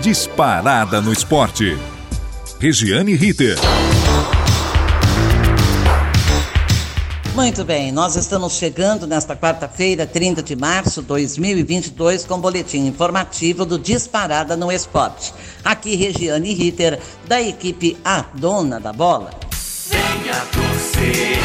disparada no esporte. Regiane Ritter. Muito bem, nós estamos chegando nesta quarta-feira, 30 de março de 2022, com o boletim informativo do Disparada no Esporte. Aqui, Regiane Ritter, da equipe A Dona da Bola. Venha torcer,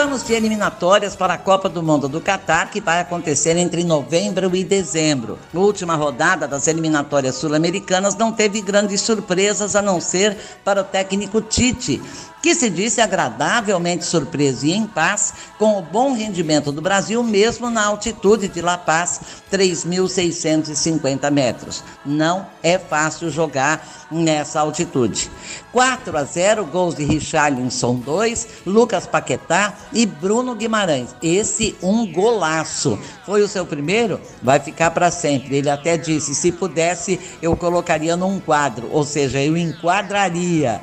vamos de eliminatórias para a Copa do Mundo do Catar, que vai acontecer entre novembro e dezembro. A última rodada das eliminatórias sul-americanas não teve grandes surpresas a não ser para o técnico Tite, que se disse agradavelmente surpreso e em paz com o bom rendimento do Brasil, mesmo na altitude de La Paz, 3.650 metros. Não é fácil jogar nessa altitude. 4 a 0, gols de Richarlison 2, Lucas Paquetá e Bruno Guimarães. Esse um golaço. Foi o seu primeiro? Vai ficar para sempre. Ele até disse: se pudesse, eu colocaria num quadro, ou seja, eu enquadraria.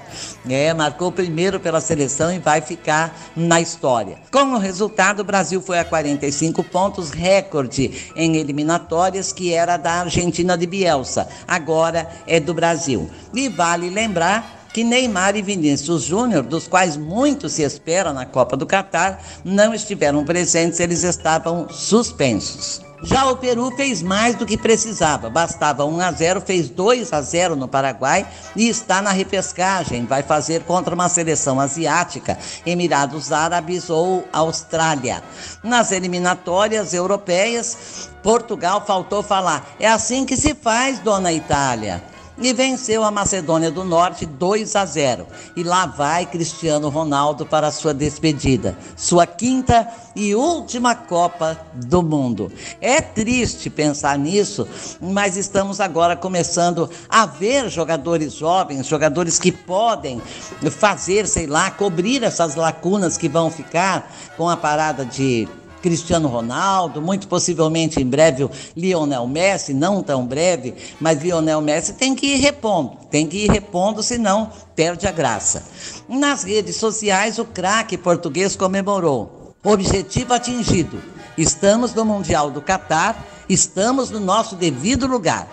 É, marcou primeiro pela seleção e vai ficar na história. Com o resultado, o Brasil foi a 45 pontos, recorde em eliminatórias, que era da Argentina de Bielsa. Agora é do Brasil. E vale lembrar que Neymar e Vinícius Júnior, dos quais muito se espera na Copa do Catar, não estiveram presentes, eles estavam suspensos. Já o Peru fez mais do que precisava. Bastava 1 a 0, fez 2 a 0 no Paraguai e está na repescagem. Vai fazer contra uma seleção asiática, Emirados Árabes ou Austrália. Nas eliminatórias europeias, Portugal faltou falar. É assim que se faz, dona Itália e venceu a Macedônia do Norte 2 a 0. E lá vai Cristiano Ronaldo para sua despedida, sua quinta e última Copa do Mundo. É triste pensar nisso, mas estamos agora começando a ver jogadores jovens, jogadores que podem fazer, sei lá, cobrir essas lacunas que vão ficar com a parada de Cristiano Ronaldo, muito possivelmente em breve o Lionel Messi, não tão breve, mas Lionel Messi tem que ir repondo, tem que ir repondo, senão perde a graça. Nas redes sociais, o craque português comemorou. Objetivo atingido. Estamos no Mundial do Catar, estamos no nosso devido lugar.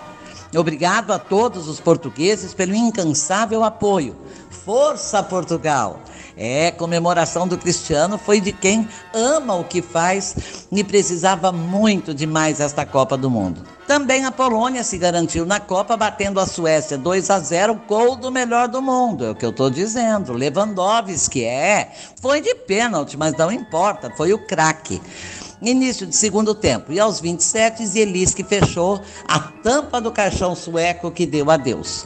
Obrigado a todos os portugueses pelo incansável apoio. Força Portugal! É, comemoração do Cristiano foi de quem ama o que faz e precisava muito de mais esta Copa do Mundo. Também a Polônia se garantiu na Copa, batendo a Suécia 2 a 0, gol do melhor do mundo. É o que eu estou dizendo. Lewandowski, é. Foi de pênalti, mas não importa, foi o craque. Início de segundo tempo. E aos 27, Zielinski fechou a tampa do caixão sueco que deu adeus.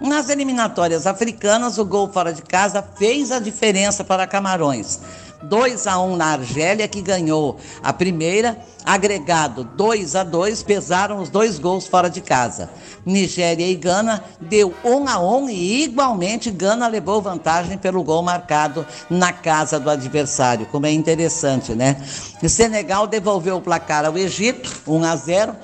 Nas eliminatórias africanas, o gol fora de casa fez a diferença para Camarões. 2 a 1 na Argélia, que ganhou a primeira, agregado 2 a 2, pesaram os dois gols fora de casa. Nigéria e Gana deu 1 a 1 e igualmente Gana levou vantagem pelo gol marcado na casa do adversário, como é interessante, né? Senegal devolveu o placar ao Egito, 1 a 0.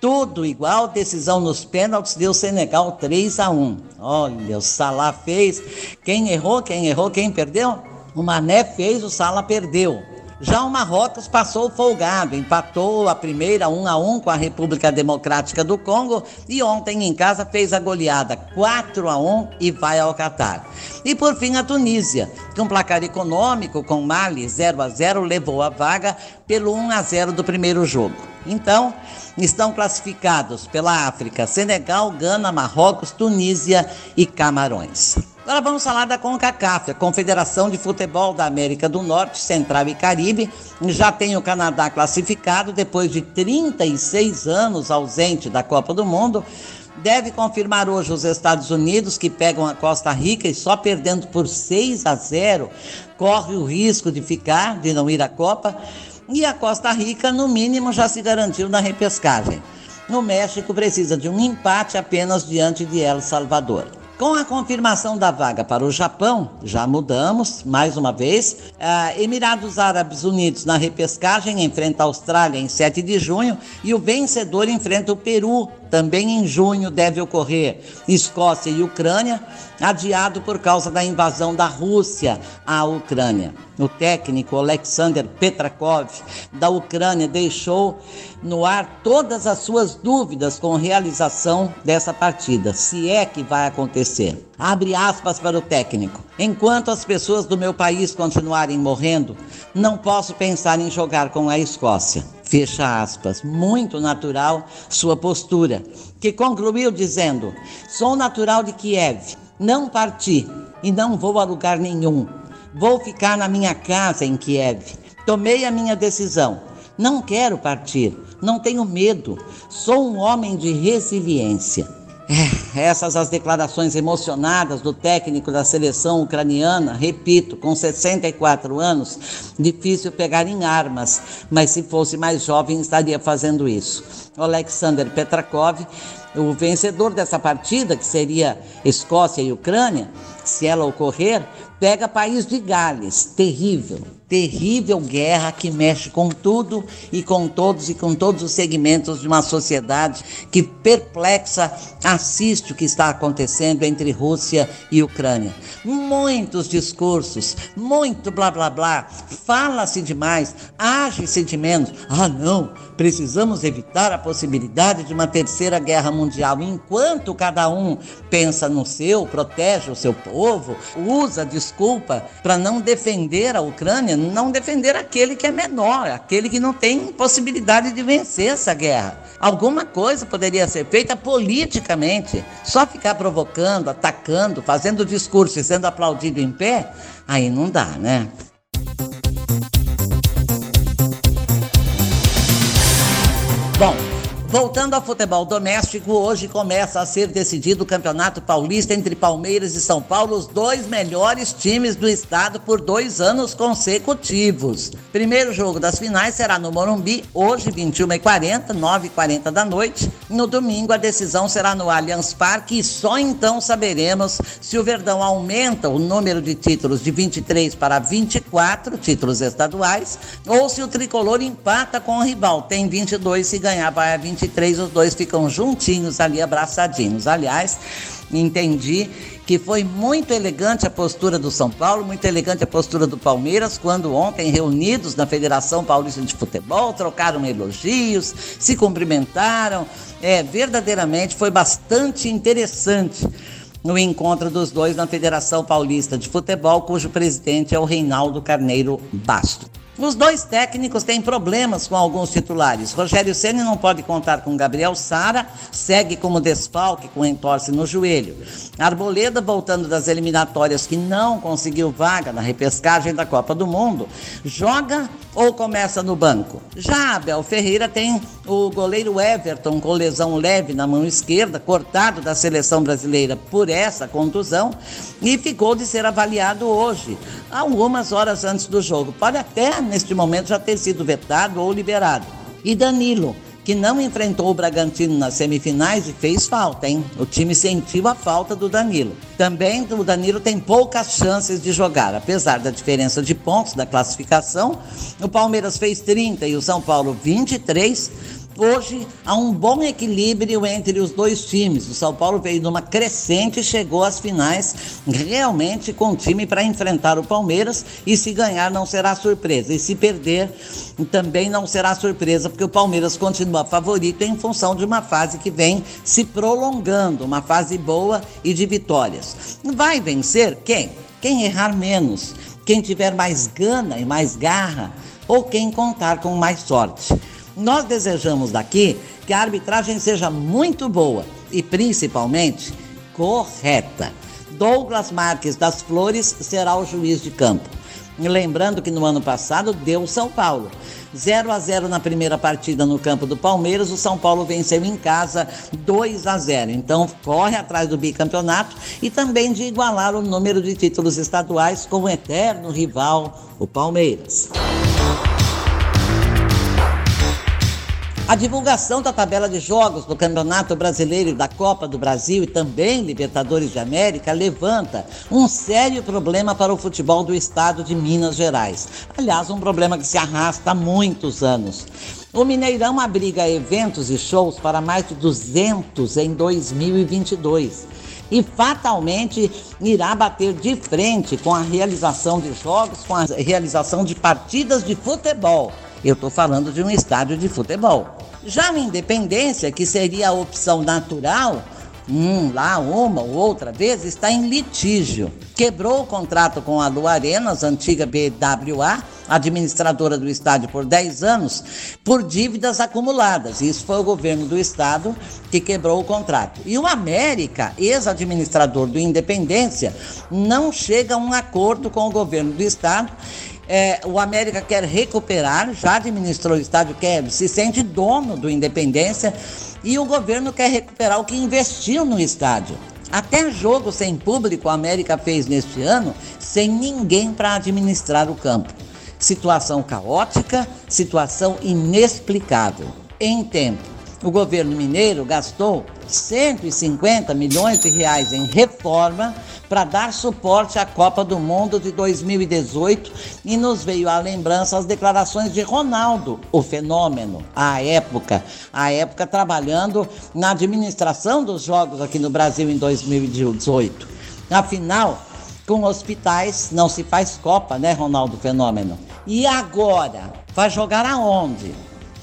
Tudo igual, decisão nos pênaltis, deu Senegal 3 a 1. Olha, o Salah fez. Quem errou, quem errou, quem perdeu? O Mané fez, o Salah perdeu. Já o Marrocos passou folgado, empatou a primeira 1 a 1 com a República Democrática do Congo e ontem em casa fez a goleada 4 a 1 e vai ao Catar. E por fim a Tunísia, com placar econômico com Mali 0 a 0 levou a vaga pelo 1 a 0 do primeiro jogo. Então, estão classificados pela África Senegal, Gana, Marrocos, Tunísia e Camarões. Agora vamos falar da CONCACAF, a Confederação de Futebol da América do Norte, Central e Caribe. Já tem o Canadá classificado depois de 36 anos ausente da Copa do Mundo. Deve confirmar hoje os Estados Unidos, que pegam a Costa Rica e só perdendo por 6 a 0 corre o risco de ficar, de não ir à Copa. E a Costa Rica, no mínimo, já se garantiu na repescagem. O México precisa de um empate apenas diante de El Salvador. Com a confirmação da vaga para o Japão, já mudamos mais uma vez. Uh, Emirados Árabes Unidos na repescagem enfrenta a Austrália em 7 de junho e o vencedor enfrenta o Peru também em junho deve ocorrer Escócia e Ucrânia, adiado por causa da invasão da Rússia à Ucrânia. O técnico Alexander Petrakov da Ucrânia deixou no ar todas as suas dúvidas com a realização dessa partida, se é que vai acontecer. Abre aspas para o técnico. Enquanto as pessoas do meu país continuarem morrendo, não posso pensar em jogar com a Escócia. Fecha aspas. Muito natural sua postura, que concluiu dizendo: Sou natural de Kiev, não parti e não vou a lugar nenhum. Vou ficar na minha casa em Kiev. Tomei a minha decisão. Não quero partir, não tenho medo. Sou um homem de resiliência. É, essas as declarações emocionadas do técnico da seleção ucraniana, repito, com 64 anos, difícil pegar em armas, mas se fosse mais jovem estaria fazendo isso. Alexander Petrakov, o vencedor dessa partida, que seria Escócia e Ucrânia, se ela ocorrer, pega país de Gales, terrível, terrível guerra que mexe com tudo e com todos e com todos os segmentos de uma sociedade que perplexa assiste o que está acontecendo entre Rússia e Ucrânia. Muitos discursos, muito blá blá blá, fala-se demais, age-se de menos. Ah, não, precisamos evitar a possibilidade de uma terceira guerra mundial. Enquanto cada um pensa no seu, protege o seu povo, usa desculpa para não defender a Ucrânia, não defender aquele que é menor, aquele que não tem possibilidade de vencer essa guerra. Alguma coisa poderia ser feita politicamente. Só ficar provocando, atacando, fazendo discurso e sendo aplaudido em pé, aí não dá, né? Bom, Voltando ao futebol doméstico, hoje começa a ser decidido o Campeonato Paulista entre Palmeiras e São Paulo, os dois melhores times do estado por dois anos consecutivos. Primeiro jogo das finais será no Morumbi, hoje 21h40, 9h40 da noite. No domingo a decisão será no Allianz Parque e só então saberemos se o Verdão aumenta o número de títulos de 23 para 24 títulos estaduais ou se o tricolor empata com o rival, tem 22 se ganhar vai a 20 23, os dois ficam juntinhos ali, abraçadinhos. Aliás, entendi que foi muito elegante a postura do São Paulo, muito elegante a postura do Palmeiras, quando ontem, reunidos na Federação Paulista de Futebol, trocaram elogios, se cumprimentaram. É, verdadeiramente foi bastante interessante no encontro dos dois na Federação Paulista de Futebol, cujo presidente é o Reinaldo Carneiro Basto. Os dois técnicos têm problemas com alguns titulares. Rogério Ceni não pode contar com Gabriel Sara, segue como desfalque com entorse no joelho. Arboleda, voltando das eliminatórias que não conseguiu vaga na repescagem da Copa do Mundo, joga ou começa no banco. Já Abel Ferreira tem o goleiro Everton com lesão leve na mão esquerda, cortado da seleção brasileira por essa contusão e ficou de ser avaliado hoje, algumas horas antes do jogo. Pode até neste momento já ter sido vetado ou liberado. E Danilo, que não enfrentou o Bragantino nas semifinais e fez falta, hein? O time sentiu a falta do Danilo. Também o Danilo tem poucas chances de jogar, apesar da diferença de pontos da classificação. O Palmeiras fez 30 e o São Paulo 23. Hoje há um bom equilíbrio entre os dois times. O São Paulo veio numa crescente e chegou às finais realmente com time para enfrentar o Palmeiras. E se ganhar, não será surpresa. E se perder, também não será surpresa, porque o Palmeiras continua favorito em função de uma fase que vem se prolongando uma fase boa e de vitórias. Vai vencer quem? Quem errar menos, quem tiver mais gana e mais garra, ou quem contar com mais sorte. Nós desejamos daqui que a arbitragem seja muito boa e principalmente correta. Douglas Marques das Flores será o juiz de campo. Lembrando que no ano passado deu São Paulo. 0 a 0 na primeira partida no campo do Palmeiras, o São Paulo venceu em casa 2 a 0. Então corre atrás do bicampeonato e também de igualar o número de títulos estaduais com o eterno rival, o Palmeiras. A divulgação da tabela de jogos do Campeonato Brasileiro da Copa do Brasil e também Libertadores de América levanta um sério problema para o futebol do estado de Minas Gerais. Aliás, um problema que se arrasta há muitos anos. O Mineirão abriga eventos e shows para mais de 200 em 2022 e fatalmente irá bater de frente com a realização de jogos, com a realização de partidas de futebol. Eu estou falando de um estádio de futebol. Já na Independência, que seria a opção natural, um lá, uma ou outra vez, está em litígio. Quebrou o contrato com a Lu Arenas, antiga BWA, administradora do estádio por 10 anos, por dívidas acumuladas. Isso foi o governo do estado que quebrou o contrato. E o América, ex-administrador do Independência, não chega a um acordo com o governo do estado é, o América quer recuperar, já administrou o estádio, quer, se sente dono do Independência e o governo quer recuperar o que investiu no estádio. Até jogo sem público o América fez neste ano, sem ninguém para administrar o campo. Situação caótica, situação inexplicável. Em tempo, o governo mineiro gastou 150 milhões de reais em reforma para dar suporte à Copa do Mundo de 2018 e nos veio à lembrança as declarações de Ronaldo, o fenômeno, à época, à época trabalhando na administração dos jogos aqui no Brasil em 2018. Afinal, com hospitais não se faz Copa, né, Ronaldo Fenômeno? E agora? Vai jogar aonde?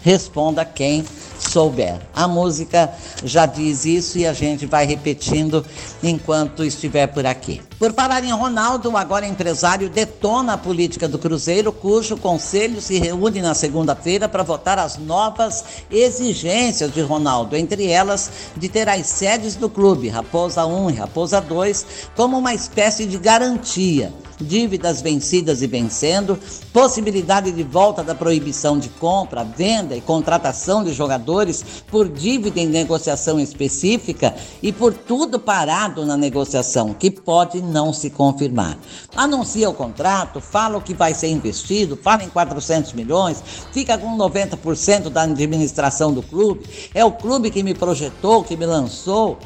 Responda quem souber. A música já diz isso e a gente vai repetindo enquanto estiver por aqui. Por falar em Ronaldo, agora empresário detona a política do Cruzeiro, cujo conselho se reúne na segunda-feira para votar as novas exigências de Ronaldo, entre elas de ter as sedes do clube, Raposa 1 e Raposa 2, como uma espécie de garantia. Dívidas vencidas e vencendo, possibilidade de volta da proibição de compra, venda e contratação de jogadores por dívida em negociação específica e por tudo parado na negociação, que pode não se confirmar. Anuncia o contrato, fala o que vai ser investido, fala em 400 milhões, fica com 90% da administração do clube, é o clube que me projetou, que me lançou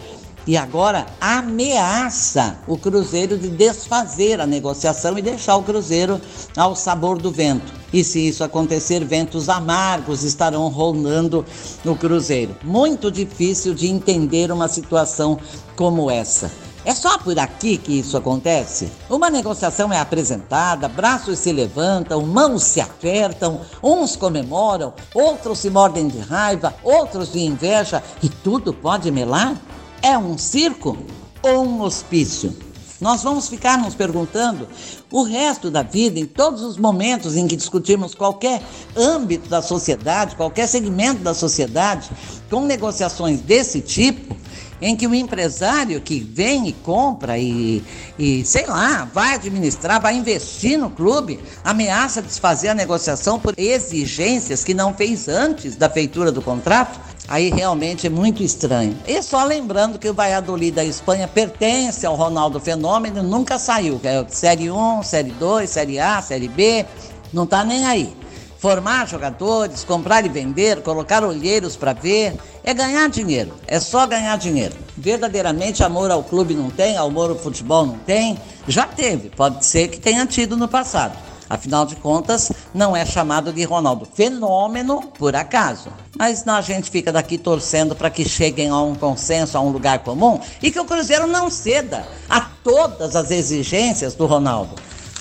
e agora ameaça o Cruzeiro de desfazer a negociação e deixar o Cruzeiro ao sabor do vento. E se isso acontecer, ventos amargos estarão rolando no Cruzeiro. Muito difícil de entender uma situação como essa. É só por aqui que isso acontece? Uma negociação é apresentada, braços se levantam, mãos se apertam, uns comemoram, outros se mordem de raiva, outros de inveja e tudo pode melar? É um circo ou um hospício? Nós vamos ficar nos perguntando o resto da vida, em todos os momentos em que discutirmos qualquer âmbito da sociedade, qualquer segmento da sociedade, com negociações desse tipo, em que o empresário que vem e compra e, e, sei lá, vai administrar, vai investir no clube, ameaça desfazer a negociação por exigências que não fez antes da feitura do contrato, aí realmente é muito estranho. E só lembrando que o Valladolid da Espanha pertence ao Ronaldo Fenômeno, nunca saiu, é Série 1, Série 2, Série A, Série B, não está nem aí. Formar jogadores, comprar e vender, colocar olheiros para ver, é ganhar dinheiro, é só ganhar dinheiro. Verdadeiramente amor ao clube não tem, amor ao futebol não tem, já teve, pode ser que tenha tido no passado. Afinal de contas, não é chamado de Ronaldo fenômeno por acaso. Mas a gente fica daqui torcendo para que cheguem a um consenso, a um lugar comum e que o Cruzeiro não ceda a todas as exigências do Ronaldo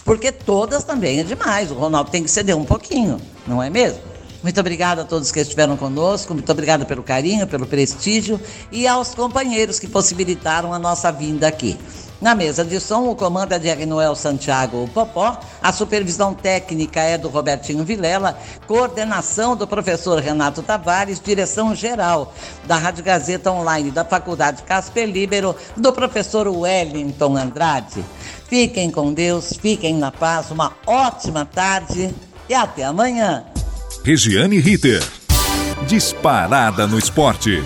porque todas também é demais. O Ronaldo tem que ceder um pouquinho, não é mesmo? Muito obrigada a todos que estiveram conosco, muito obrigada pelo carinho, pelo prestígio e aos companheiros que possibilitaram a nossa vinda aqui. Na mesa de som, o comando é de Agnoel Santiago Popó, a supervisão técnica é do Robertinho Vilela, coordenação do professor Renato Tavares, direção geral da Rádio Gazeta Online da Faculdade Casper Libero, do professor Wellington Andrade. Fiquem com Deus, fiquem na paz, uma ótima tarde e até amanhã. Regiane Ritter. Disparada no esporte.